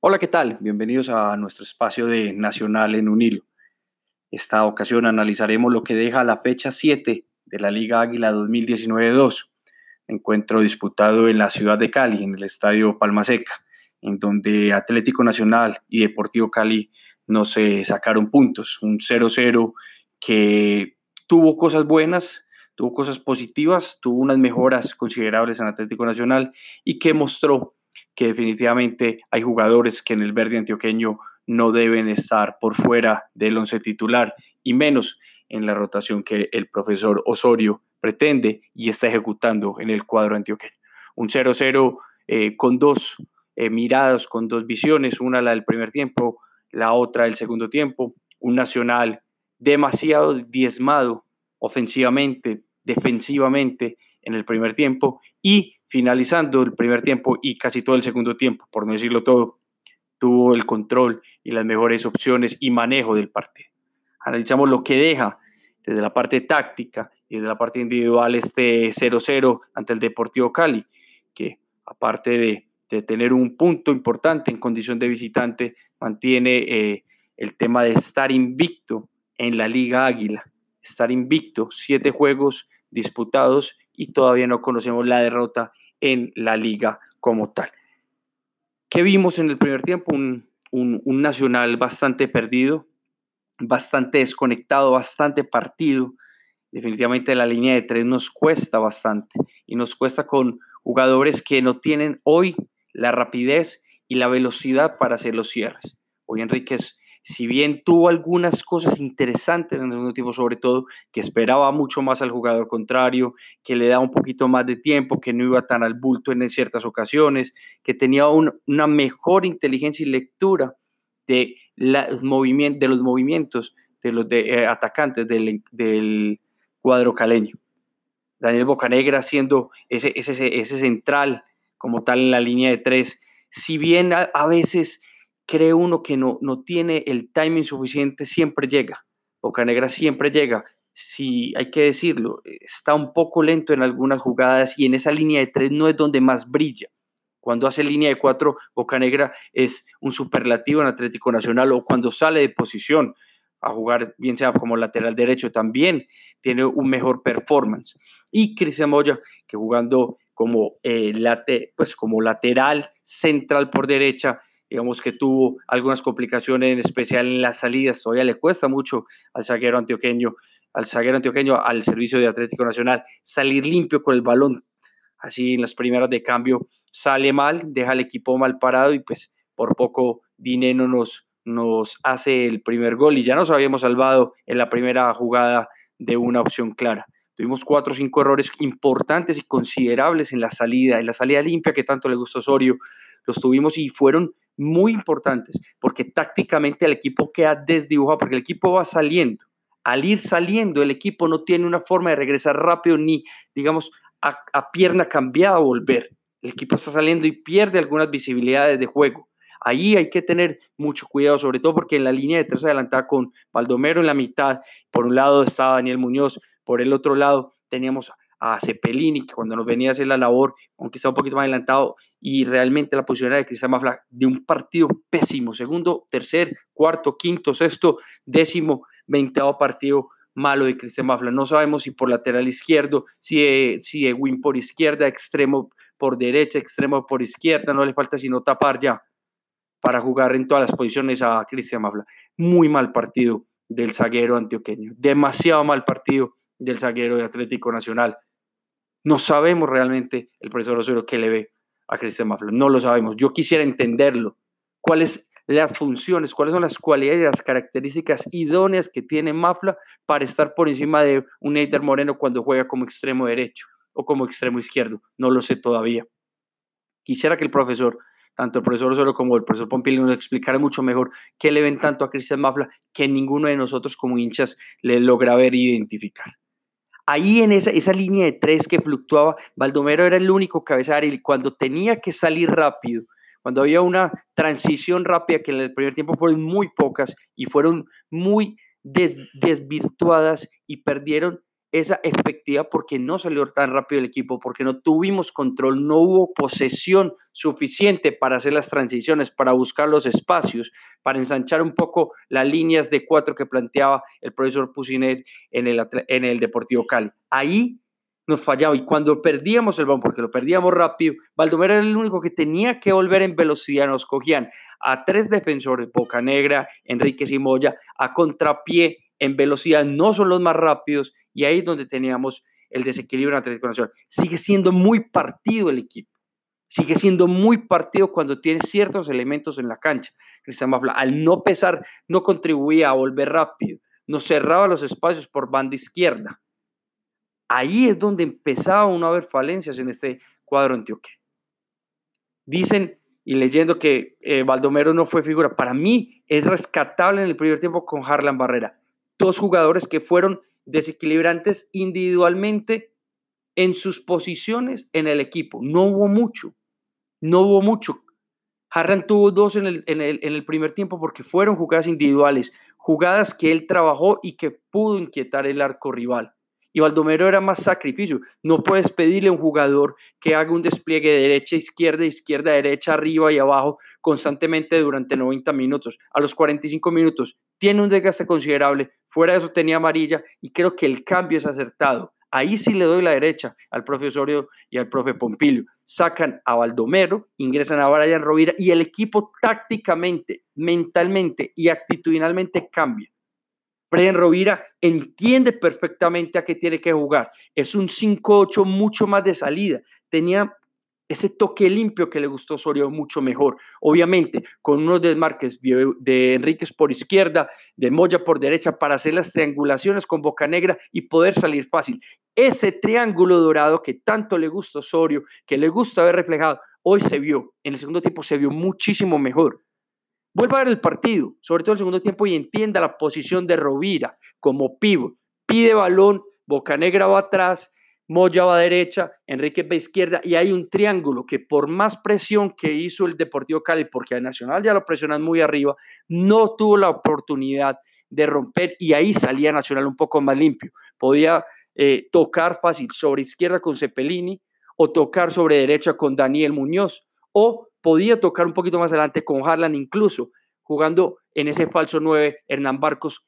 Hola, ¿qué tal? Bienvenidos a nuestro espacio de Nacional en un hilo. Esta ocasión analizaremos lo que deja la fecha 7 de la Liga Águila 2019-2, encuentro disputado en la ciudad de Cali, en el Estadio Palma Seca, en donde Atlético Nacional y Deportivo Cali no se sacaron puntos, un 0-0 que tuvo cosas buenas, tuvo cosas positivas, tuvo unas mejoras considerables en Atlético Nacional y que mostró que definitivamente hay jugadores que en el verde antioqueño no deben estar por fuera del once titular y menos en la rotación que el profesor Osorio pretende y está ejecutando en el cuadro antioqueño. Un 0-0 eh, con dos eh, miradas, con dos visiones, una la del primer tiempo, la otra del segundo tiempo, un nacional demasiado diezmado ofensivamente, defensivamente en el primer tiempo y finalizando el primer tiempo y casi todo el segundo tiempo, por no decirlo todo, tuvo el control y las mejores opciones y manejo del partido. Analizamos lo que deja desde la parte táctica y desde la parte individual este 0-0 ante el Deportivo Cali, que aparte de, tener un punto importante en condición de visitante, mantiene eh, el tema de estar invicto en la Liga Águila, estar invicto, siete juegos disputados y todavía no conocemos la derrota en la liga como tal. ¿Qué vimos en el primer tiempo? Un, Nacional bastante perdido, bastante desconectado, bastante partido. Definitivamente la línea de tres nos cuesta bastante y nos cuesta con jugadores que no tienen hoy la rapidez y la velocidad para hacer los cierres. Hoy Enríquez si bien tuvo algunas cosas interesantes en el segundo tiempo, sobre todo que esperaba mucho más al jugador contrario, que le daba un poquito más de tiempo, que no iba tan al bulto en ciertas ocasiones, que tenía una mejor inteligencia y lectura de, los movimientos de los eh, atacantes del, cuadro caleño. Daniel Bocanegra siendo ese, ese, ese central como tal en la línea de tres, si bien a veces cree uno que no, no tiene el timing suficiente, siempre llega. Boca Negra siempre llega. Si hay que decirlo, está un poco lento en algunas jugadas y en esa línea de tres no es donde más brilla. Cuando hace línea de cuatro, Bocanegra es un superlativo en Atlético Nacional o cuando sale de posición a jugar, bien sea como lateral derecho, también tiene un mejor performance. Y Cristian Moya, que jugando como, eh, late, pues como lateral central por derecha, digamos que tuvo algunas complicaciones, en especial en las salidas, todavía le cuesta mucho al zaguero antioqueño, al zaguero antioqueño, al servicio de Atlético Nacional, salir limpio con el balón. Así en las primeras de cambio sale mal, deja al equipo mal parado y pues por poco Dineno nos, nos hace el primer gol y ya nos habíamos salvado en la primera jugada de una opción clara. Tuvimos cuatro o cinco errores importantes y considerables en la salida, en la salida limpia que tanto le gustó Osorio. Los tuvimos y fueron muy importantes, porque tácticamente el equipo queda desdibujado, porque el equipo va saliendo. Al ir saliendo, el equipo no tiene una forma de regresar rápido ni, digamos, a, pierna cambiada volver. El equipo está saliendo y pierde algunas visibilidades de juego. Ahí hay que tener mucho cuidado, sobre todo porque en la línea de tres adelantada con Baldomero en la mitad, por un lado estaba Daniel Muñoz, por el otro lado teníamos a Cepelini, que cuando nos venía a hacer la labor, aunque estaba un poquito más adelantado, y realmente la posición de Cristian Mafla de un partido pésimo, segundo, tercer, cuarto, quinto, sexto, décimo, veinteavo partido malo de Cristian Mafla. No sabemos si por lateral izquierdo, si de, si win por izquierda, extremo por derecha, extremo por izquierda, no le falta sino tapar ya para jugar en todas las posiciones a Cristian Mafla. Muy mal partido del zaguero antioqueño, demasiado mal partido del zaguero de Atlético Nacional. No sabemos realmente el profesor Osorio qué le ve a Cristian Mafla. No lo sabemos. Yo quisiera entenderlo. ¿Cuáles las funciones, cuáles son las cualidades y las características idóneas que tiene Mafla para estar por encima de un Eider Moreno cuando juega como extremo derecho o como extremo izquierdo? No lo sé todavía. Quisiera que el profesor, tanto el profesor Osorio como el profesor Pompili, nos explicara mucho mejor qué le ven tanto a Cristian Mafla que ninguno de nosotros como hinchas le logra ver e identificar ahí en esa, esa línea de tres que fluctuaba, Baldomero era el único cabezar y cuando tenía que salir rápido, cuando había una transición rápida, que en el primer tiempo fueron muy pocas y fueron muy desvirtuadas y perdieron esa efectividad porque no salió tan rápido el equipo, porque no tuvimos control, no hubo posesión suficiente para hacer las transiciones, para buscar los espacios, para ensanchar un poco las líneas de cuatro que planteaba el profesor Pusinet en el, en el Deportivo Cali. Ahí nos fallaba y cuando perdíamos el balón, porque lo perdíamos rápido, Baldomero era el único que tenía que volver en velocidad, nos cogían a tres defensores, Boca Negra, Enrique Simoya, a contrapié en velocidad, no son los más rápidos y ahí es donde teníamos el desequilibrio en Atlético Nacional. Sigue siendo muy partido el equipo. Sigue siendo muy partido cuando tiene ciertos elementos en la cancha. Cristian Mafla, al no pesar, no contribuía a volver rápido, no cerraba los espacios por banda izquierda Ahí es donde empezaba uno a ver falencias en este cuadro antioqueño. Dicen y leyendo que eh, Baldomero no fue figura. Para mí es rescatable en el primer tiempo con Harlan Barrera. Dos jugadores que fueron desequilibrantes individualmente en sus posiciones en el equipo. No hubo mucho, no hubo mucho. Harlan tuvo dos en el, en el primer tiempo porque fueron jugadas individuales, jugadas que él trabajó y que pudo inquietar el arco rival. Y Baldomero era más sacrificio. No puedes pedirle a un jugador que haga un despliegue de derecha, izquierda, izquierda, derecha, arriba y abajo constantemente durante 90 minutos. A los 45 minutos tiene un desgaste considerable. Fuera de eso tenía amarilla y creo que el cambio es acertado. Ahí sí le doy la derecha al profesorio y al profe Pompilio. Sacan a Baldomero, ingresan a Brian Rovira y el equipo tácticamente, mentalmente y actitudinalmente cambia. Brian Rovira entiende perfectamente a qué tiene que jugar. Es un 5-8 mucho más de salida. Tenía ese toque limpio que le gustó Osorio mucho mejor. Obviamente, con unos desmarques de Enríquez por izquierda, de Moya por derecha para hacer las triangulaciones con Boca Negra y poder salir fácil. Ese triángulo dorado que tanto le gusta Osorio, que le gusta ver reflejado, hoy se vio. En el segundo tiempo se vio muchísimo mejor. Vuelva a ver el partido, sobre todo el segundo tiempo, y entienda la posición de Rovira como pivo. Pide balón, Bocanegra va atrás, Moya va derecha, Enrique va izquierda, y hay un triángulo que por más presión que hizo el Deportivo Cali, porque a Nacional ya lo presionan muy arriba, no tuvo la oportunidad de romper y ahí salía Nacional un poco más limpio. Podía eh, tocar fácil sobre izquierda con Cepelini o tocar sobre derecha con Daniel Muñoz o podía tocar un poquito más adelante con Harlan incluso, jugando en ese falso 9, Hernán Barcos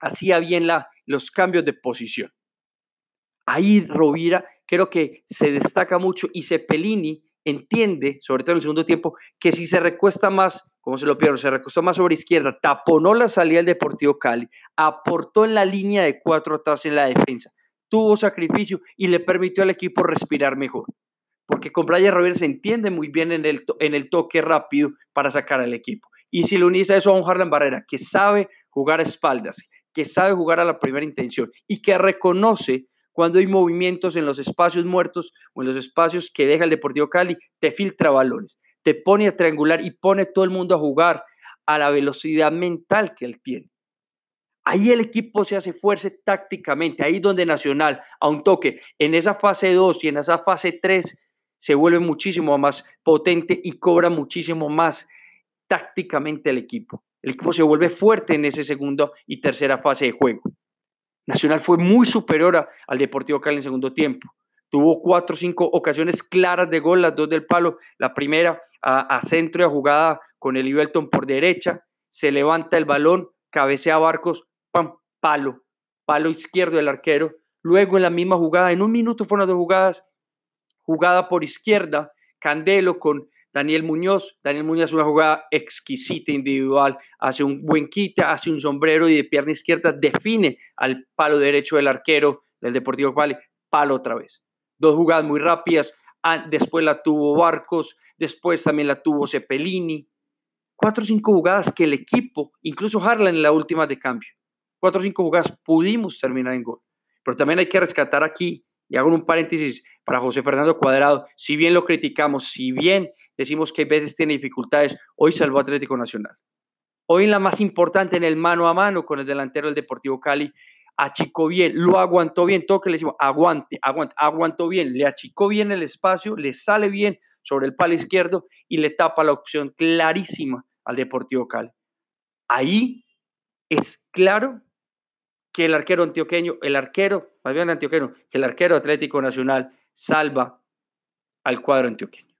hacía bien la, los cambios de posición. Ahí Rovira creo que se destaca mucho y Cepelini entiende, sobre todo en el segundo tiempo, que si se recuesta más, como se lo pierdo, se recostó más sobre izquierda, taponó la salida del Deportivo Cali, aportó en la línea de cuatro atrás en la defensa, tuvo sacrificio y le permitió al equipo respirar mejor porque con Brian Rovira se entiende muy bien en el, en el toque rápido para sacar al equipo. Y si le unís a eso a un Harlan Barrera que sabe jugar a espaldas, que sabe jugar a la primera intención y que reconoce cuando hay movimientos en los espacios muertos o en los espacios que deja el Deportivo Cali, te filtra balones, te pone a triangular y pone todo el mundo a jugar a la velocidad mental que él tiene. Ahí el equipo se hace fuerza tácticamente, ahí donde Nacional, a un toque, en esa fase 2 y en esa fase 3, se vuelve muchísimo más potente y cobra muchísimo más tácticamente el equipo. El equipo se vuelve fuerte en ese segundo y tercera fase de juego. Nacional fue muy superior al Deportivo Cali en segundo tiempo. Tuvo cuatro o cinco ocasiones claras de gol, las dos del palo. La primera a, centro y a jugada con el Ibelton por derecha. Se levanta el balón, cabecea Barcos, pam, palo, palo izquierdo del arquero. Luego en la misma jugada, en un minuto fueron las dos jugadas, jugada por izquierda, Candelo con Daniel Muñoz. Daniel Muñoz una jugada exquisita individual, hace un buen quita, hace un sombrero y de pierna izquierda define al palo derecho del arquero del Deportivo Cali, palo otra vez. Dos jugadas muy rápidas, ah, después la tuvo Barcos, después también la tuvo Cepelini. Cuatro o cinco jugadas que el equipo, incluso Harlan en la última de cambio, cuatro o cinco jugadas pudimos terminar en gol. Pero también hay que rescatar aquí y hago un paréntesis para José Fernando Cuadrado, si bien lo criticamos, si bien decimos que a veces tiene dificultades, hoy salvó Atlético Nacional. Hoy en la más importante, en el mano a mano con el delantero del Deportivo Cali, achicó bien, lo aguantó bien, todo que le decimos, aguante, aguante, aguantó bien, le achicó bien el espacio, le sale bien sobre el palo izquierdo y le tapa la opción clarísima al Deportivo Cali. Ahí es claro que el arquero antioqueño, el arquero, más bien antioqueño, que el arquero Atlético Nacional salva al cuadro antioqueño.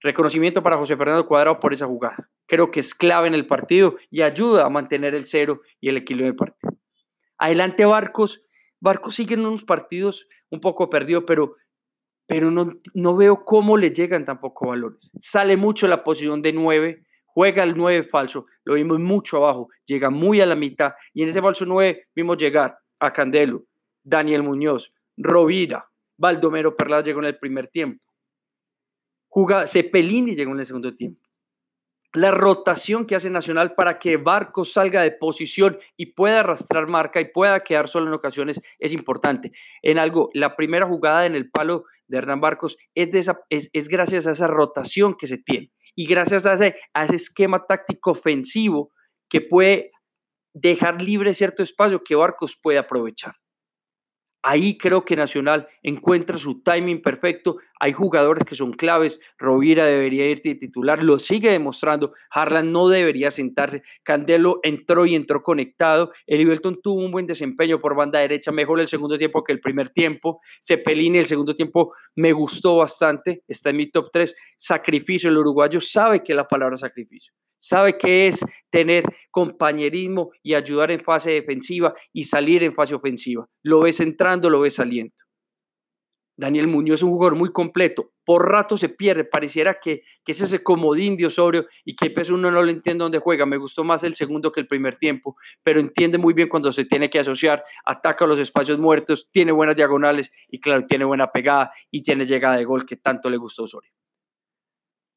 Reconocimiento para José Fernando Cuadrado por esa jugada. Creo que es clave en el partido y ayuda a mantener el cero y el equilibrio del partido. Adelante Barcos. Barcos sigue en unos partidos un poco perdido, pero, pero no, no veo cómo le llegan tampoco valores. Sale mucho la posición de nueve, juega el 9 falso, lo vimos mucho abajo, llega muy a la mitad y en ese falso 9 vimos llegar a Candelo, Daniel Muñoz, Rovira, Baldomero Perlas llegó en el primer tiempo. Juga, Cepelini llegó en el segundo tiempo. La rotación que hace Nacional para que Barcos salga de posición y pueda arrastrar marca y pueda quedar solo en ocasiones es importante. En algo, la primera jugada en el palo de Hernán Barcos es, de esa, es, es gracias a esa rotación que se tiene y gracias a ese, a ese esquema táctico ofensivo que puede dejar libre cierto espacio que Barcos puede aprovechar. Ahí creo que Nacional encuentra su timing perfecto. Hay jugadores que son claves. Rovira debería ir titular, lo sigue demostrando. Harlan no debería sentarse. Candelo entró y entró conectado. Elivelton tuvo un buen desempeño por banda derecha, mejor el segundo tiempo que el primer tiempo. Cepelini el segundo tiempo me gustó bastante. Está en mi top 3. Sacrificio. El uruguayo sabe que es la palabra sacrificio sabe qué es tener compañerismo y ayudar en fase defensiva y salir en fase ofensiva. Lo ves entrando, lo ves saliendo. Daniel Muñoz es un jugador muy completo. Por rato se pierde. Pareciera que, que es ese comodín de Osorio y que pues uno no lo entiende dónde juega. Me gustó más el segundo que el primer tiempo, pero entiende muy bien cuando se tiene que asociar, ataca los espacios muertos, tiene buenas diagonales y claro, tiene buena pegada y tiene llegada de gol que tanto le gustó a Osorio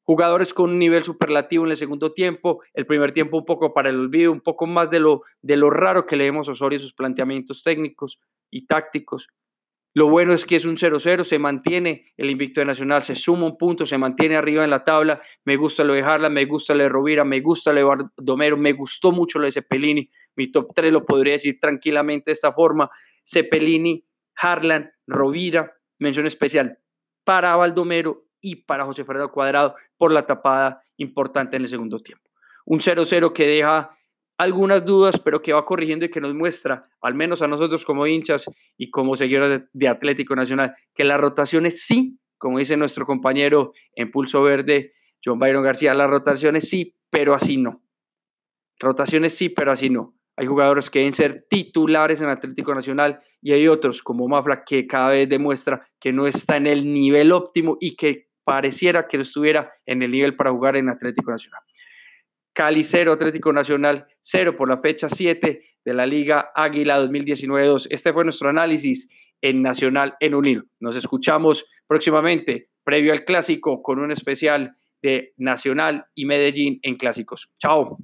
jugadores con un nivel superlativo en el segundo tiempo, el primer tiempo un poco para el olvido, un poco más de lo, de lo raro que leemos a Osorio, sus planteamientos técnicos y tácticos. Lo bueno es que es un 0-0, se mantiene el invicto de Nacional, se suma un punto, se mantiene arriba en la tabla. Me gusta lo de Harla, me gusta lo de Rovira, me gusta lo de Domero, me gustó mucho lo de Cepelini. Mi top 3 lo podría decir tranquilamente de esta forma: Cepelini, Harlan, Rovira, mención especial para Baldomero y para José Fernando Cuadrado por la tapada importante en el segundo tiempo. Un 0-0 que deja algunas dudas, pero que va corrigiendo y que nos muestra, al menos a nosotros como hinchas y como seguidores de Atlético Nacional, que las rotaciones sí, como dice nuestro compañero en Pulso Verde, John Byron García, las rotaciones sí, pero así no. Rotaciones sí, pero así no. Hay jugadores que deben ser titulares en Atlético Nacional y hay otros como Mafla que cada vez demuestra que no está en el nivel óptimo y que pareciera que no estuviera en el nivel para jugar en Atlético Nacional. Cali 0, Atlético Nacional 0 por la fecha 7 de la Liga Águila 2019-2. Este fue nuestro análisis en Nacional en Unir. Nos escuchamos próximamente, previo al clásico, con un especial de Nacional y Medellín en clásicos. Chao.